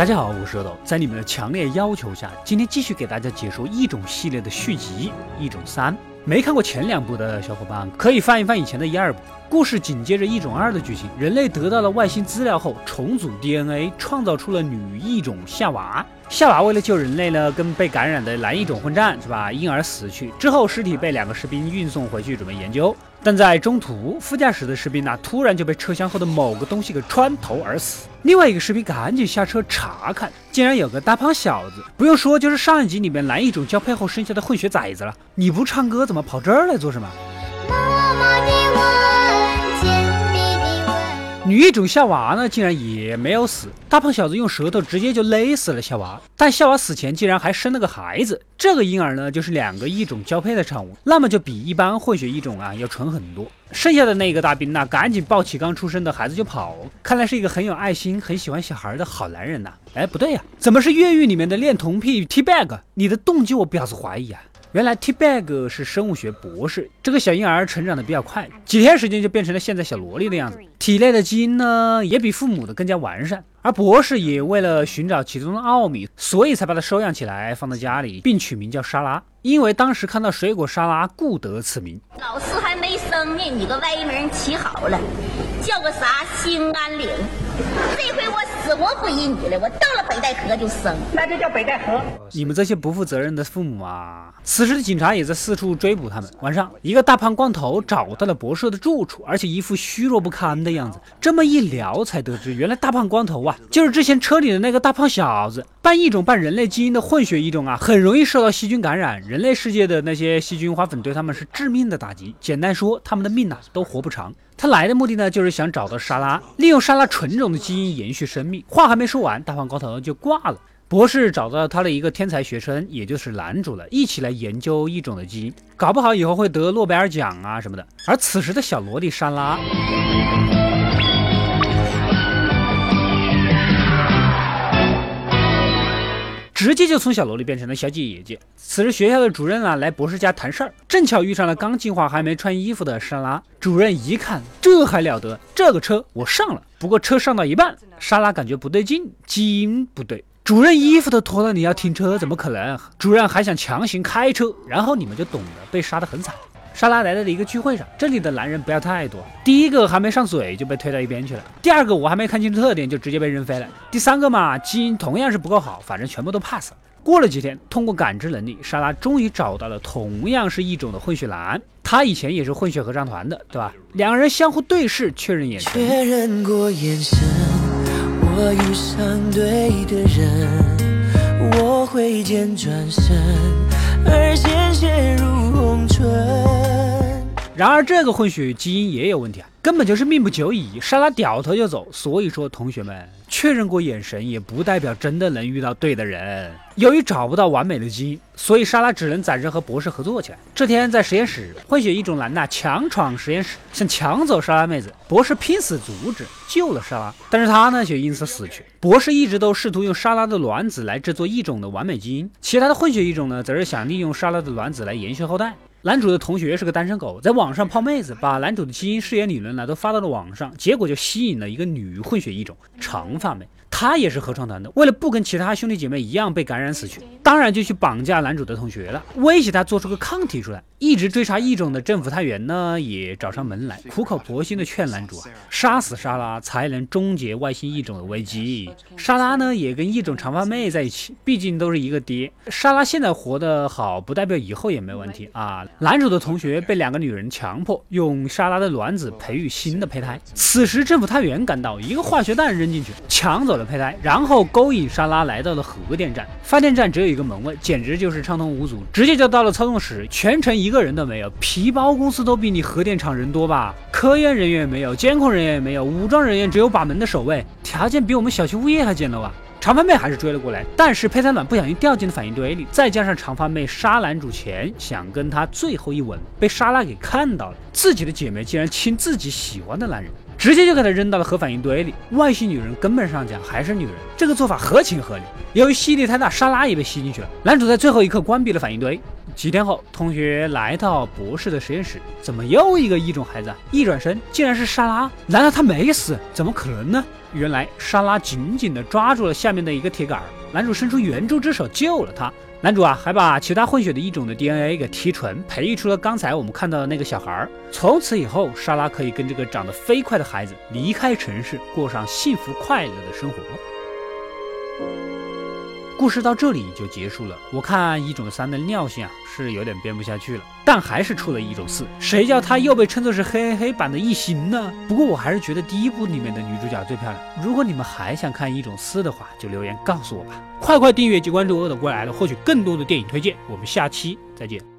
大家好，我是阿斗，在你们的强烈要求下，今天继续给大家解说异种系列的续集《异种三》。没看过前两部的小伙伴，可以翻一翻以前的一二部。故事紧接着异种二的剧情，人类得到了外星资料后，重组 DNA，创造出了女异种夏娃。夏娃为了救人类呢，跟被感染的蓝异种混战，是吧？因而死去。之后尸体被两个士兵运送回去，准备研究。但在中途，副驾驶的士兵呢，突然就被车厢后的某个东西给穿头而死。另外一个士兵赶紧下车查看，竟然有个大胖小子，不用说，就是上一集里面蓝异种交配后生下的混血崽子了。你不唱歌，怎么跑这儿来做什么？女异种夏娃呢，竟然也没有死。大胖小子用舌头直接就勒死了夏娃。但夏娃死前竟然还生了个孩子，这个婴儿呢，就是两个异种交配的产物，那么就比一般混血异种啊要纯很多。剩下的那一个大兵呢，赶紧抱起刚出生的孩子就跑，看来是一个很有爱心、很喜欢小孩的好男人呐。哎，不对呀，怎么是越狱里面的恋童癖 T bag？你的动机我表示怀疑啊。原来 T bag 是生物学博士，这个小婴儿成长的比较快，几天时间就变成了现在小萝莉的样子，体内的基因呢也比父母的更加完善。而博士也为了寻找其中的奥秘，所以才把它收养起来，放到家里，并取名叫沙拉，因为当时看到水果沙拉，故得此名。老四还没生呢，你个歪名起好了，叫个啥兴安岭？这回我。死活不依你了，我到了北戴河就生，那就叫北戴河。你们这些不负责任的父母啊！此时的警察也在四处追捕他们。晚上，一个大胖光头找到了博士的住处，而且一副虚弱不堪的样子。这么一聊，才得知原来大胖光头啊，就是之前车里的那个大胖小子。半异种半人类基因的混血异种啊，很容易受到细菌感染。人类世界的那些细菌花粉对他们是致命的打击。简单说，他们的命呐都活不长。他来的目的呢，就是想找到莎拉，利用莎拉纯种的基因延续生命。话还没说完，大胖高头就挂了。博士找到他的一个天才学生，也就是男主了，一起来研究异种的基因，搞不好以后会得诺贝尔奖啊什么的。而此时的小萝莉莎拉。直接就从小萝莉变成了小姐姐。此时学校的主任啊来博士家谈事儿，正巧遇上了刚进化还没穿衣服的莎拉。主任一看，这还了得，这个车我上了。不过车上到一半，莎拉感觉不对劲，基因不对。主任衣服都脱了，你要停车，怎么可能？主任还想强行开车，然后你们就懂了，被杀得很惨。莎拉来到了一个聚会上，这里的男人不要太多。第一个还没上嘴就被推到一边去了，第二个我还没看清楚特点就直接被扔飞了，第三个嘛基因同样是不够好，反正全部都 pass。过了几天，通过感知能力，莎拉终于找到了同样是一种的混血男，他以前也是混血合唱团的，对吧？两个人相互对视，确认眼神。确认过眼神，我遇上对的人，我挥剑转身，而鲜血如红唇。然而，这个混血基因也有问题啊，根本就是命不久矣。莎拉掉头就走。所以说，同学们确认过眼神，也不代表真的能遇到对的人。由于找不到完美的基因，所以莎拉只能暂时和博士合作起来。这天在实验室，混血异种男呐强闯实验室，想抢走莎拉妹子。博士拼死阻止，救了莎拉，但是他呢却因此死去。博士一直都试图用莎拉的卵子来制作异种的完美基因，其他的混血异种呢，则是想利用莎拉的卵子来延续后代。男主的同学是个单身狗，在网上泡妹子，把男主的基因试验理论呢都发到了网上，结果就吸引了一个女混血异种长发妹。他也是合唱团的，为了不跟其他兄弟姐妹一样被感染死去，当然就去绑架男主的同学了，威胁他做出个抗体出来。一直追查异种的政府探员呢，也找上门来，苦口婆心的劝男主啊，杀死莎拉才能终结外星异种的危机。莎拉呢，也跟异种长发妹在一起，毕竟都是一个爹。莎拉现在活得好，不代表以后也没问题啊。男主的同学被两个女人强迫用莎拉的卵子培育新的胚胎，此时政府探员赶到，一个化学弹扔进去，抢走了。胚胎，然后勾引莎拉来到了核电站。发电站只有一个门卫，简直就是畅通无阻，直接就到了操纵室，全程一个人都没有。皮包公司都比你核电厂人多吧？科研人员也没有，监控人员也没有，武装人员只有把门的守卫，条件比我们小区物业还简陋啊！长发妹还是追了过来，但是胚胎卵不小心掉进了反应堆里，再加上长发妹杀男主前想跟他最后一吻，被莎拉给看到了，自己的姐妹竟然亲自己喜欢的男人。直接就给他扔到了核反应堆里。外星女人根本上讲还是女人，这个做法合情合理。由于吸力太大，莎拉也被吸进去了。男主在最后一刻关闭了反应堆，几天后，同学来到博士的实验室，怎么又一个异种孩子？一转身，竟然是莎拉！难道他没死？怎么可能呢？原来莎拉紧紧地抓住了下面的一个铁杆，男主伸出援助之手救了她。男主啊，还把其他混血的一种的 DNA 给提纯，培育出了刚才我们看到的那个小孩。从此以后，莎拉可以跟这个长得飞快的孩子离开城市，过上幸福快乐的生活。故事到这里就结束了。我看一种三的尿性啊是有点编不下去了，但还是出了一种四。谁叫他又被称作是黑黑版的异形呢？不过我还是觉得第一部里面的女主角最漂亮。如果你们还想看一种四的话，就留言告诉我吧。快快订阅及关注饿的过来了，获取更多的电影推荐。我们下期再见。